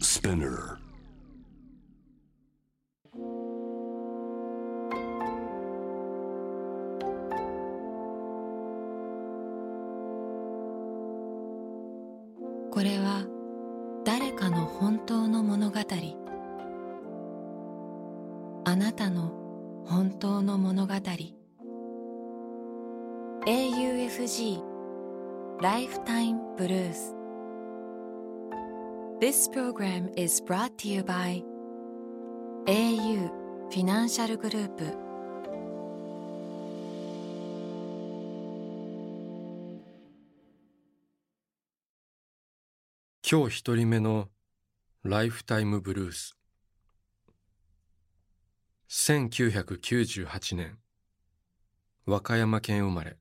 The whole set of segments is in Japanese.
Spinner. This program is brought to you by au フィナンシャルグループ今日一人目のライフタイムブルース。1998年。和歌山県生まれ。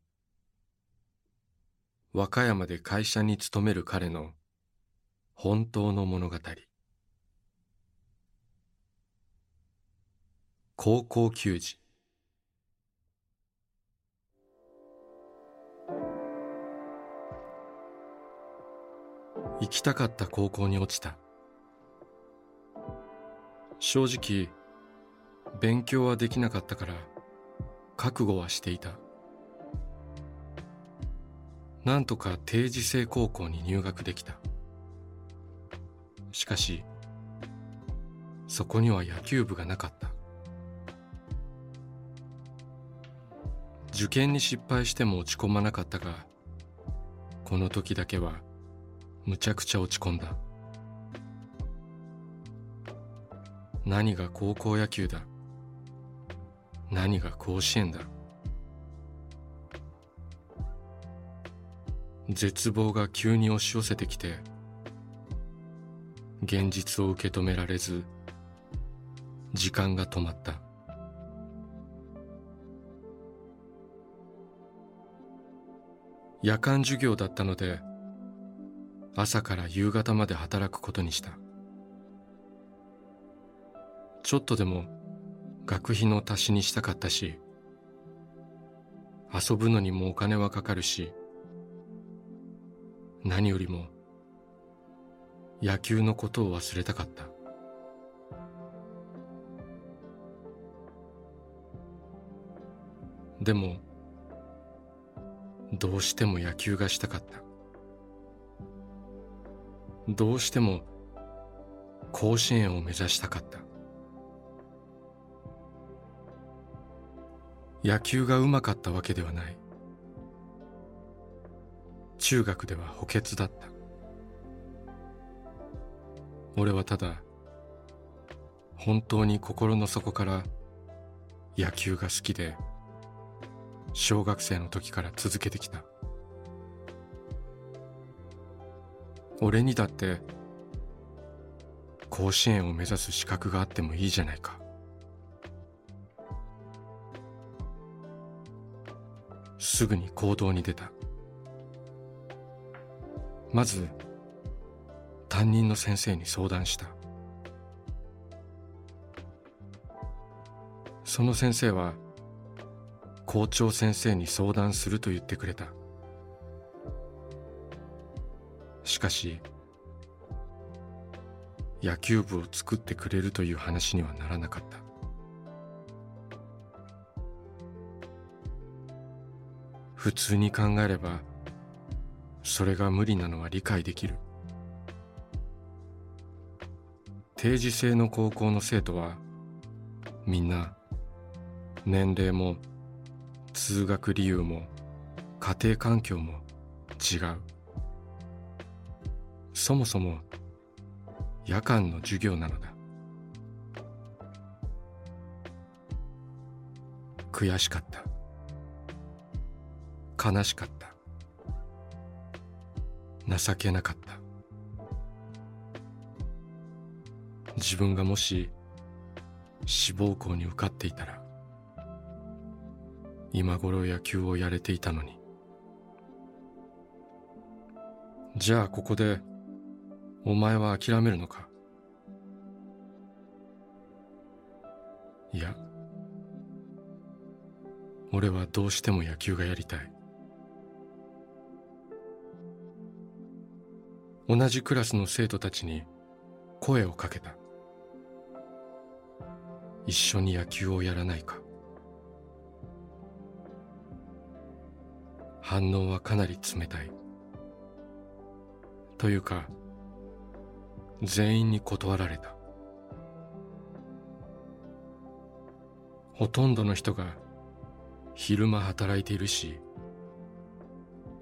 和歌山で会社に勤める彼の本当の物語。高校球児。行きたかった高校に落ちた。正直勉強はできなかったから覚悟はしていた。なんとか定時制高校に入学できた。しかしそこには野球部がなかった。受験に失敗しても落ち込まなかったがこの時だけはむちゃくちゃ落ち込んだ。何が高校野球だ。何が甲子園だ。絶望が急に押し寄せてきて現実を受け止められず時間が止まった。夜間授業だったので朝から夕方まで働くことにした。ちょっとでも学費の足しにしたかったし遊ぶのにもお金はかかるし何よりも野球のことを忘れたかった。でもどうしても野球がしたかった。どうしても甲子園を目指したかった。野球がうまかったわけではない。中学では補欠だった。俺はただ本当に心の底から野球が好きで小学生の時から続けてきた。俺にだって甲子園を目指す資格があってもいいじゃないか。すぐに行動に出た。まず担任の先生に相談した。その先生は校長先生に相談すると言ってくれた。しかし野球部を作ってくれるという話にはならなかった。普通に考えればそれが無理なのは理解できる。定時制の高校の生徒はみんな年齢も通学理由も家庭環境も違う。そもそも夜間の授業なのだ。悔しかった。悲しかった。情けなかった。自分がもし志望校に受かっていたら今頃野球をやれていたのに。じゃあここでお前は諦めるのか？いや俺はどうしても野球がやりたい。同じクラスの生徒たちに声をかけた。一緒に野球をやらないか。反応はかなり冷たい。というか全員に断られた。ほとんどの人が昼間働いているし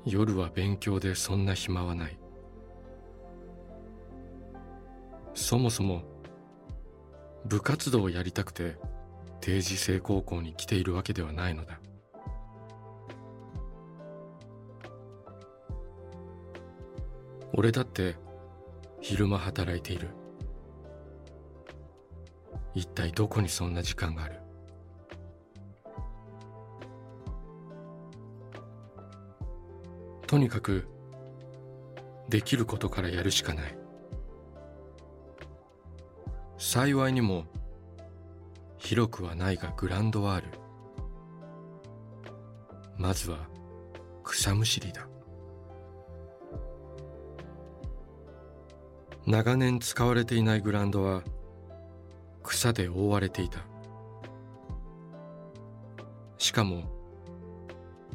夜は勉強でそんな暇はない。そもそも部活動をやりたくて定時制高校に来ているわけではないのだ。俺だって昼間働いている。一体どこにそんな時間がある？とにかくできることからやるしかない。幸いにも広くはないがグランドはある。まずは草むしりだ。長年使われていないグランドは草で覆われていた。しかも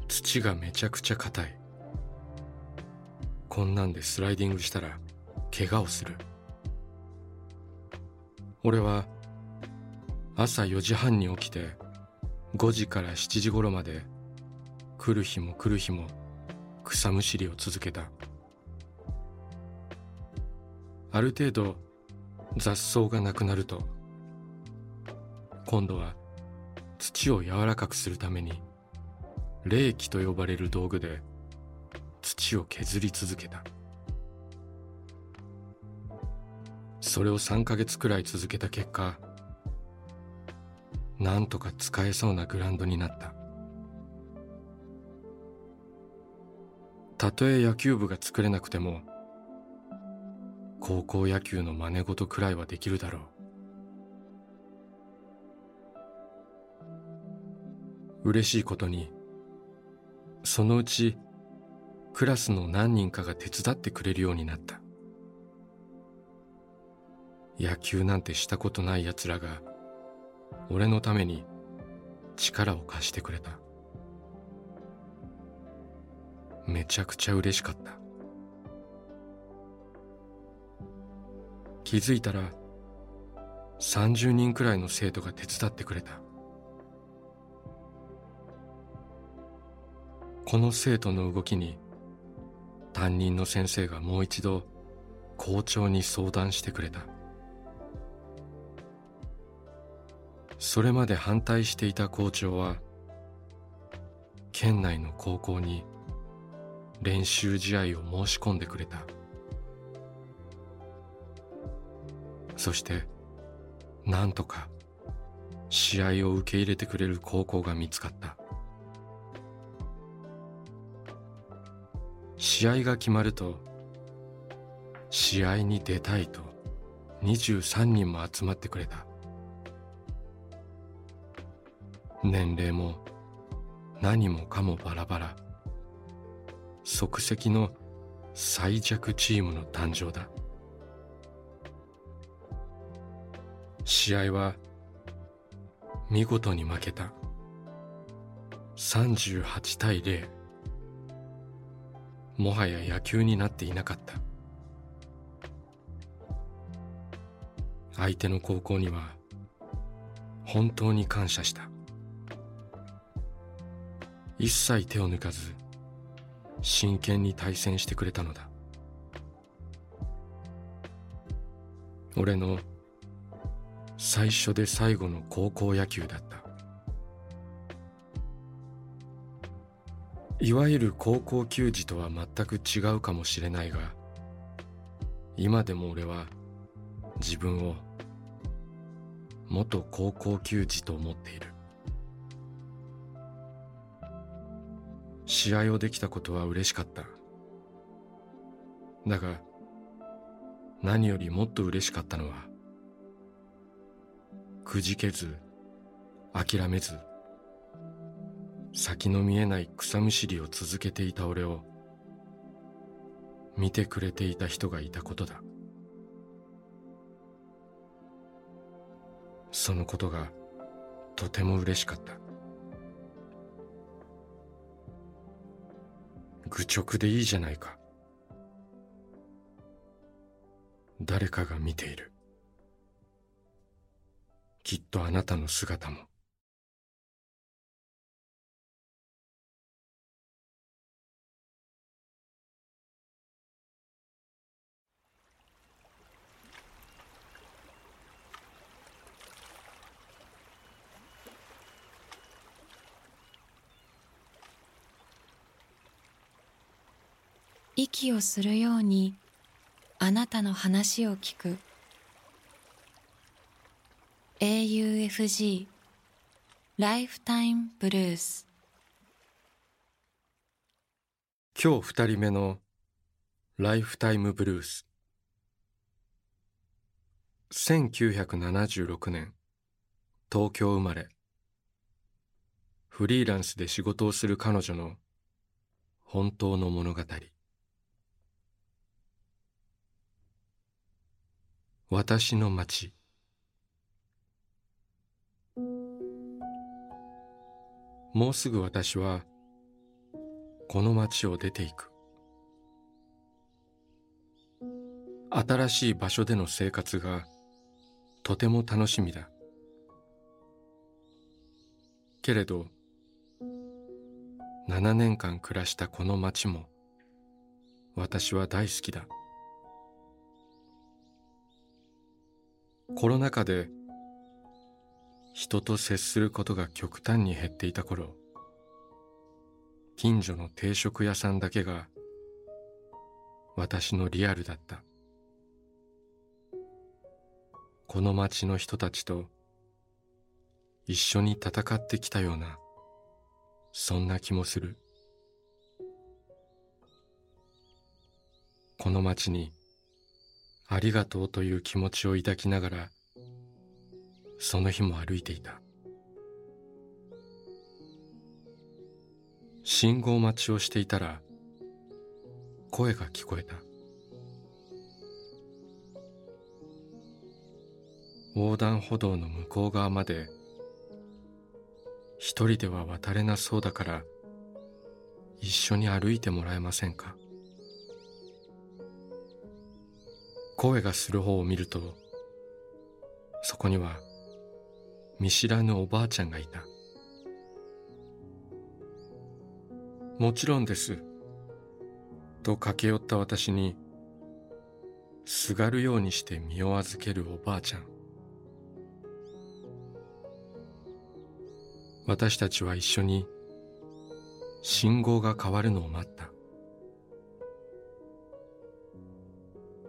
土がめちゃくちゃ硬い。こんなんでスライディングしたら怪我をする。俺は朝4時半に起きて5時から7時頃まで来る日も来る日も草むしりを続けた。ある程度雑草がなくなると今度は土を柔らかくするために冷気と呼ばれる道具で土を削り続けた。それを3ヶ月くらい続けた結果なんとか使えそうなグラウンドになった。たとえ野球部が作れなくても高校野球の真似事くらいはできるだろう。嬉しいことにそのうちクラスの何人かが手伝ってくれるようになった。野球なんてしたことない奴らが俺のために力を貸してくれた。めちゃくちゃ嬉しかった。気づいたら30人くらいの生徒が手伝ってくれた。この生徒の動きに担任の先生がもう一度校長に相談してくれた。それまで反対していた校長は県内の高校に練習試合を申し込んでくれた。そしてなんとか試合を受け入れてくれる高校が見つかった。試合が決まると試合に出たいと23人も集まってくれた。年齢も何もかもバラバラ。即席の最弱チームの誕生だ。試合は見事に負けた。38対0もはや野球になっていなかった。相手の高校には本当に感謝した。一切手を抜かず真剣に対戦してくれたのだ。俺の最初で最後の高校野球だった。いわゆる高校球児とは全く違うかもしれないが今でも俺は自分を元高校球児と思っている。試合をできたことは嬉しかった。だが何よりもっと嬉しかったのはくじけず諦めず先の見えない草むしりを続けていた俺を見てくれていた人がいたことだ。そのことがとても嬉しかった。愚直でいいじゃないか。誰かが見ている。きっとあなたの姿も。息をするようにあなたの話を聞く。AUFG ライフタイムブルース今日二人目のライフタイムブルース1976年東京生まれ。フリーランスで仕事をする彼女の本当の物語。私の町。もうすぐ私はこの町を出ていく。新しい場所での生活がとても楽しみだ。けれど7年間暮らしたこの町も私は大好きだ。コロナ禍で人と接することが極端に減っていた頃近所の定食屋さんだけが私のリアルだった。この町の人たちと一緒に戦ってきたようなそんな気もする。この町にありがとうという気持ちを抱きながらその日も歩いていた。信号待ちをしていたら声が聞こえた。横断歩道の向こう側まで一人では渡れなそうだから一緒に歩いてもらえませんか？声がする方を見るとそこには見知らぬおばあちゃんがいた。もちろんですと駆け寄った私にすがるようにして身を預けるおばあちゃん。私たちは一緒に信号が変わるのを待った。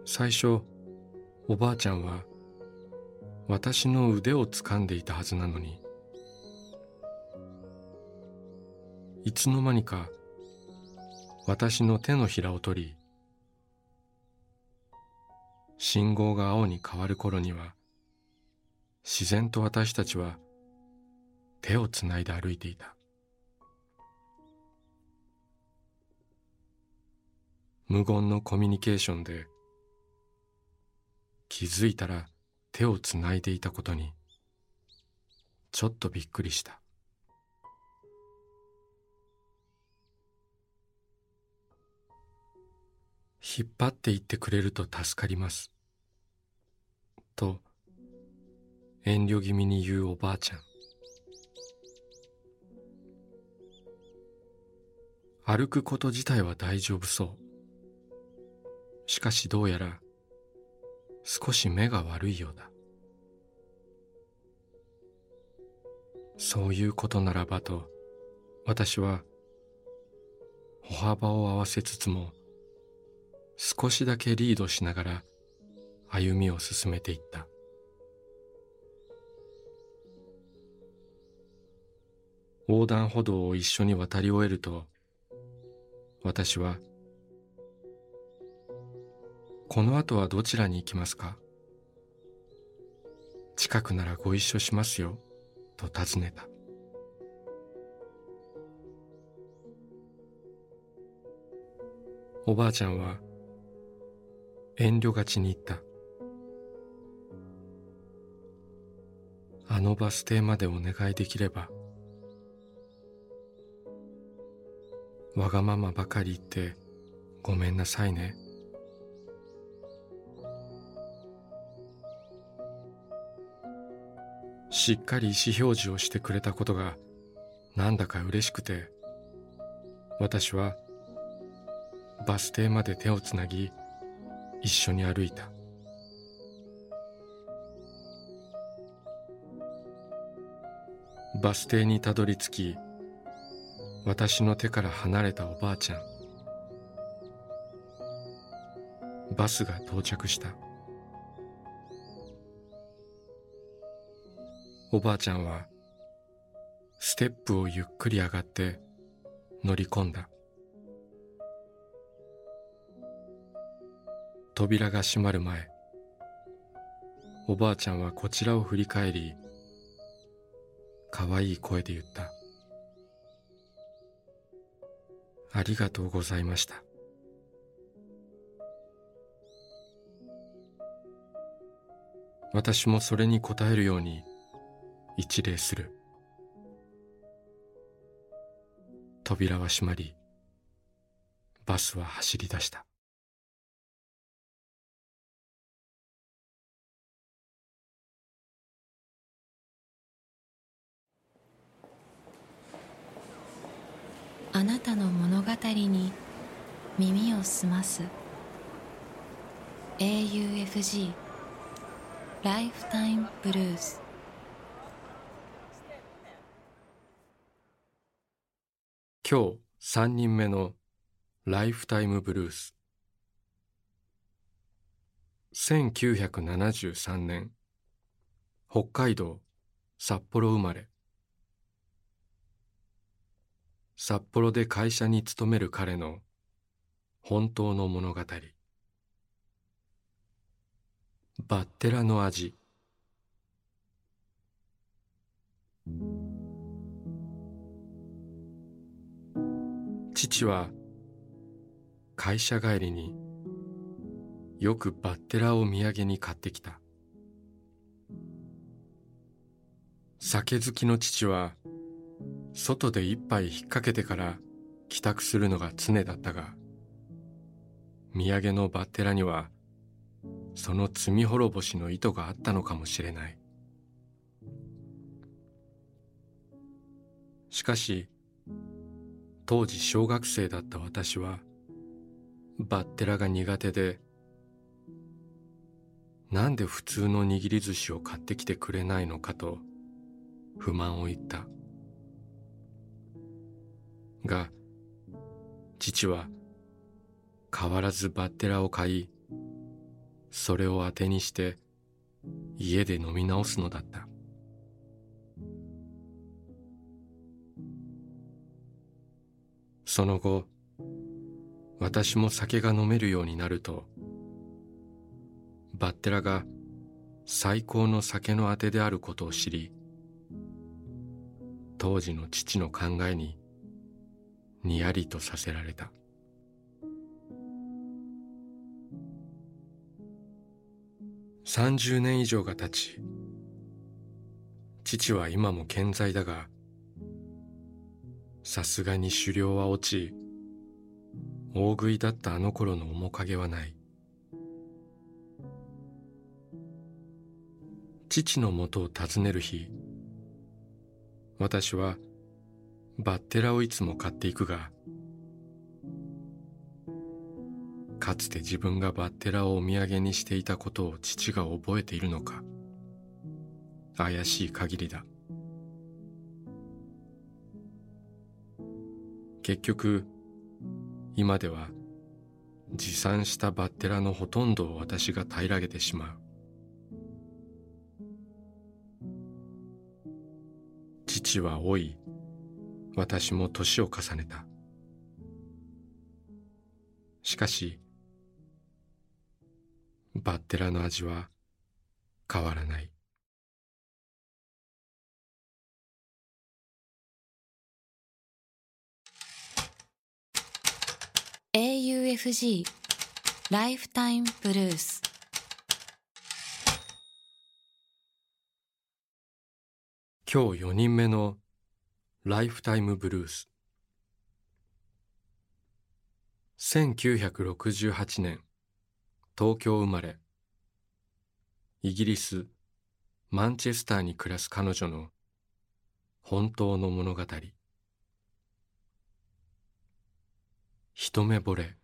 最初おばあちゃんは私の腕を掴んでいたはずなのにいつの間にか私の手のひらを取り信号が青に変わる頃には自然と私たちは手をつないで歩いていた。無言のコミュニケーションで気づいたら手をつないでいたことにちょっとびっくりした。引っ張っていってくれると助かります。と遠慮気味に言うおばあちゃん。歩くこと自体は大丈夫そう。しかしどうやら少し目が悪いようだ。そういうことならばと私は歩幅を合わせつつも少しだけリードしながら歩みを進めていった。横断歩道を一緒に渡り終えると私は「この後はどちらに行きますか？近くならご一緒しますよ、と尋ねた。おばあちゃんは遠慮がちに言った。あのバス停までお願いできればわがままばかり言ってごめんなさいねしっかり意思表示をしてくれたことがなんだか嬉しくて私はバス停まで手をつなぎ一緒に歩いた。バス停にたどり着き私の手から離れたおばあちゃん。バスが到着した。おばあちゃんはステップをゆっくり上がって乗り込んだ。扉が閉まる前おばあちゃんはこちらを振り返りかわいい声で言った。ありがとうございました。私もそれに応えるように一礼する。扉は閉まりバスは走り出した。あなたの物語に耳を澄ます。AUFG ライフタイムブルース今日3人目のライフタイムブルース。1973年北海道札幌生まれ。札幌で会社に勤める彼の本当の物語。バッテラの味。父は会社帰りによくバッテラを土産に買ってきた。酒好きの父は外で一杯引っ掛けてから帰宅するのが常だったが土産のバッテラにはその罪滅ぼしの意図があったのかもしれない。しかし当時小学生だった私はバッテラが苦手でなんで普通の握り寿司を買ってきてくれないのかと不満を言った。が父は変わらずバッテラを買いそれを当てにして家で飲み直すのだった。その後私も酒が飲めるようになるとバッテラが最高の酒のあてであることを知り当時の父の考えににやりとさせられた。30年以上が経ち父は今も健在だがさすがに狩猟は落ち大食いだったあの頃の面影はない。父のもとを訪ねる日私はバッテラをいつも買っていくがかつて自分がバッテラをお土産にしていたことを父が覚えているのか怪しい限りだ。結局今では持参したバッテラのほとんどを私が平らげてしまう。父は老い私も年を重ねた。しかしバッテラの味は変わらない。AUFG ライフタイムブルース。今日4人目のライフタイムブルース。1968年東京生まれ。イギリスマンチェスターに暮らす彼女の本当の物語。一目惚れ。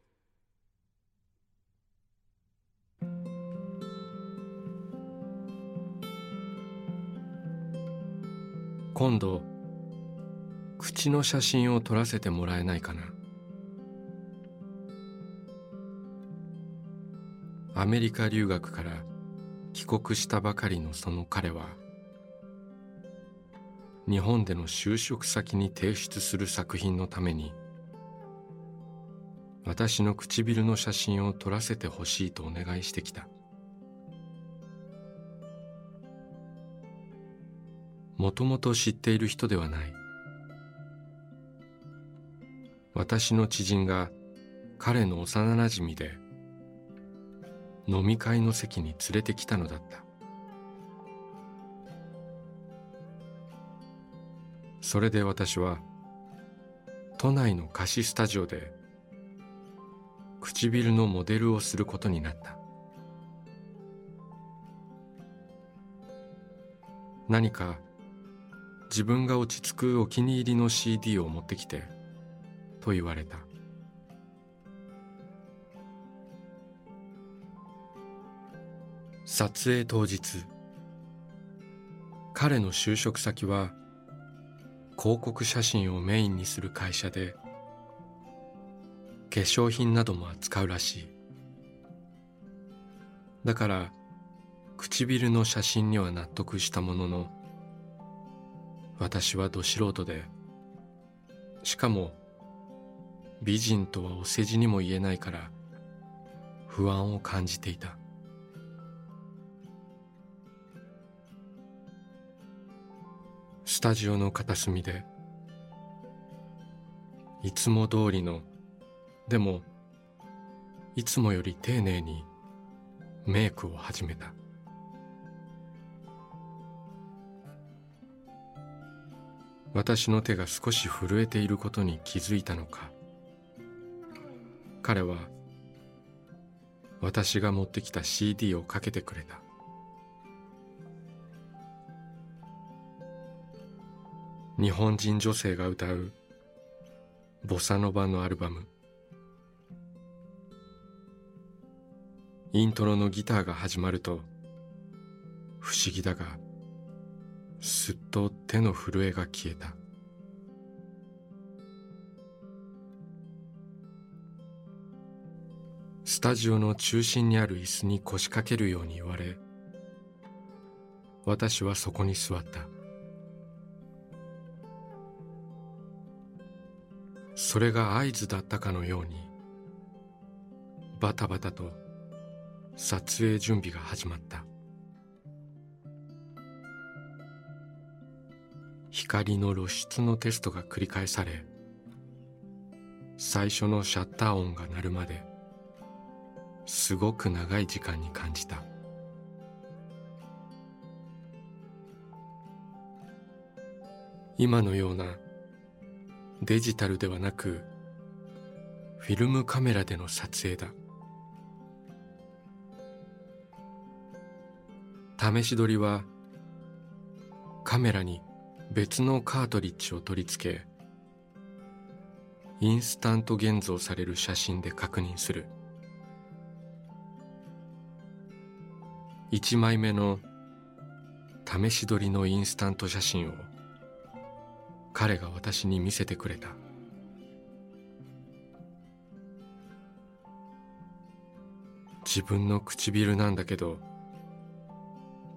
今度口の写真を撮らせてもらえないかな。アメリカ留学から帰国したばかりのその彼は日本での就職先に提出する作品のために私の唇の写真を撮らせてほしいとお願いしてきた。もともと知っている人ではない。私の知人が彼の幼なじみで飲み会の席に連れてきたのだった。それで私は都内の貸しスタジオで唇のモデルをすることになった。何か自分が落ち着くお気に入りの CD を持ってきてと言われた。撮影当日彼の就職先は広告写真をメインにする会社で化粧品なども扱うらしい。だから唇の写真には納得したものの私はど素人でしかも美人とはお世辞にも言えないから不安を感じていた。スタジオの片隅でいつも通りのでもいつもより丁寧にメイクを始めた。私の手が少し震えていることに気づいたのか。彼は私が持ってきた CD をかけてくれた。日本人女性が歌うボサノバのアルバム。イントロのギターが始まると不思議だがすっと手の震えが消えた。スタジオの中心にある椅子に腰掛けるように言われ私はそこに座った。それが合図だったかのようにバタバタと撮影準備が始まった。光の露出のテストが繰り返され最初のシャッター音が鳴るまですごく長い時間に感じた。今のようなデジタルではなくフィルムカメラでの撮影だ。試し撮りはカメラに別のカートリッジを取り付けインスタント現像される写真で確認する。1枚目の試し撮りのインスタント写真を彼が私に見せてくれた。自分の唇なんだけど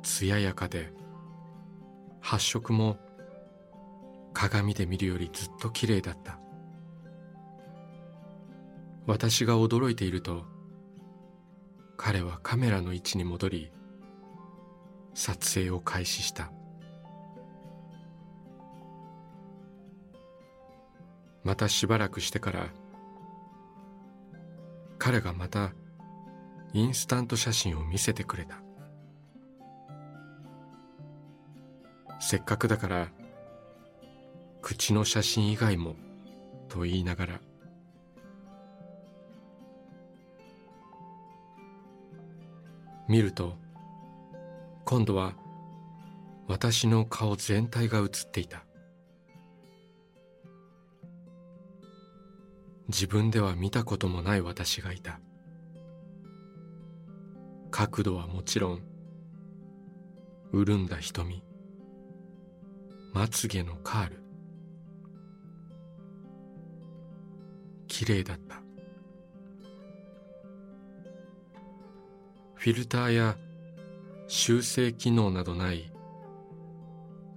艶やかで発色も鏡で見るよりずっと綺麗だった。私が驚いていると彼はカメラの位置に戻り撮影を開始した。またしばらくしてから彼がまたインスタント写真を見せてくれた。せっかくだから口の写真以外もと言いながら。見ると今度は私の顔全体が写っていた。自分では見たこともない私がいた。角度はもちろん潤んだ瞳。まつげのカール。綺麗だった。フィルターや修正機能などない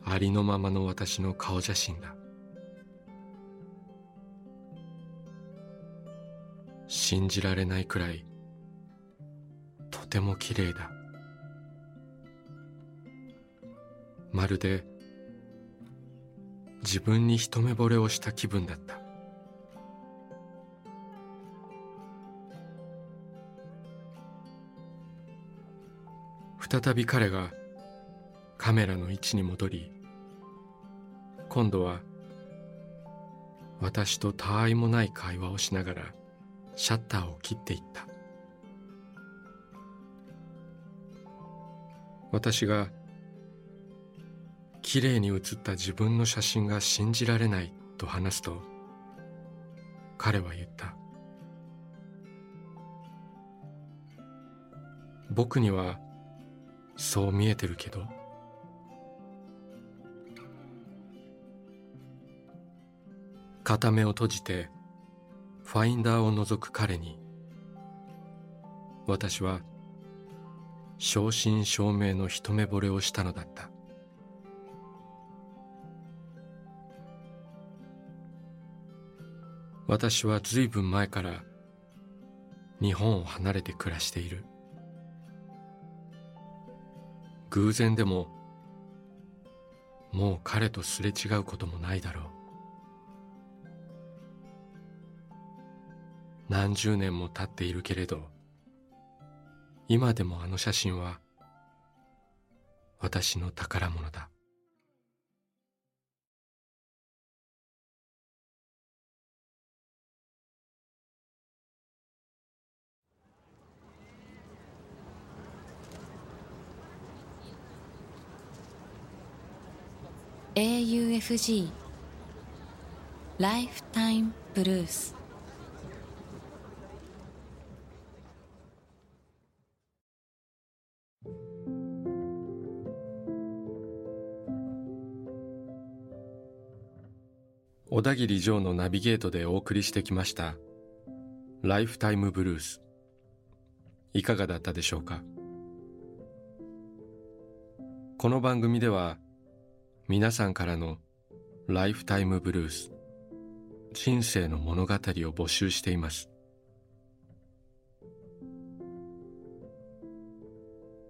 ありのままの私の顔写真だ。信じられないくらいとても綺麗だ。まるで自分に一目惚れをした気分だった。再び彼がカメラの位置に戻り今度は私とたわいもない会話をしながらシャッターを切っていった。私が綺麗に写った自分の写真が信じられないと話すと彼は言った。僕にはそう見えてるけど。片目を閉じてファインダーを覗く彼に私は正真正銘の一目惚れをしたのだった。私は随分前から日本を離れて暮らしている。偶然でももう彼とすれ違うこともないだろう。何十年も経っているけれど今でもあの写真は私の宝物だ。AUFG ライフタイムブルース小田切城のナビゲートでお送りしてきました。ライフタイムブルースいかがだったでしょうか？この番組では皆さんからのライフタイムブルース人生の物語を募集しています。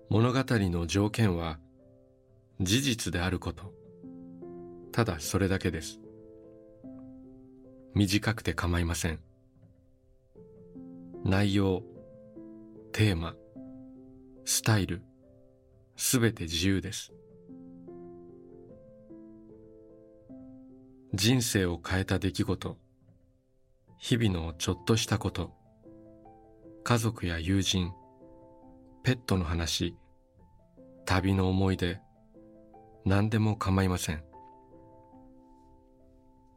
物語の条件は事実であること。ただそれだけです。短くて構いません。内容テーマスタイルすべて自由です。人生を変えた出来事。日々のちょっとしたこと。家族や友人。ペットの話。旅の思い出。何でも構いません。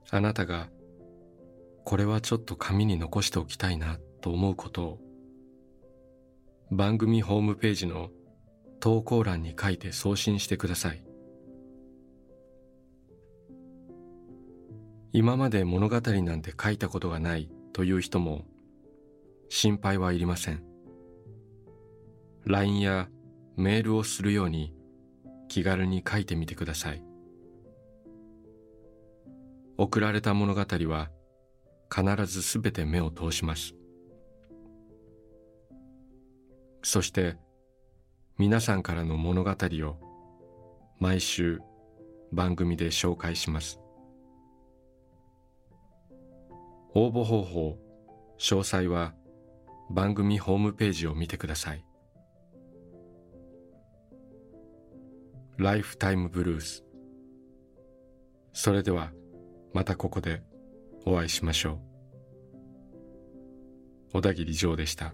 あなたがこれはちょっと紙に残しておきたいなと思うこと。を番組ホームページの投稿欄に書いて送信してください。今まで物語なんて書いたことがないという人も心配はいりません。LINE やメールをするように気軽に書いてみてください。送られた物語は必ずすべて目を通します。そして皆さんからの物語を毎週番組で紹介します。応募方法、詳細は番組ホームページを見てください。ライフタイムブルース。それではまたここでお会いしましょう。小田切城でした。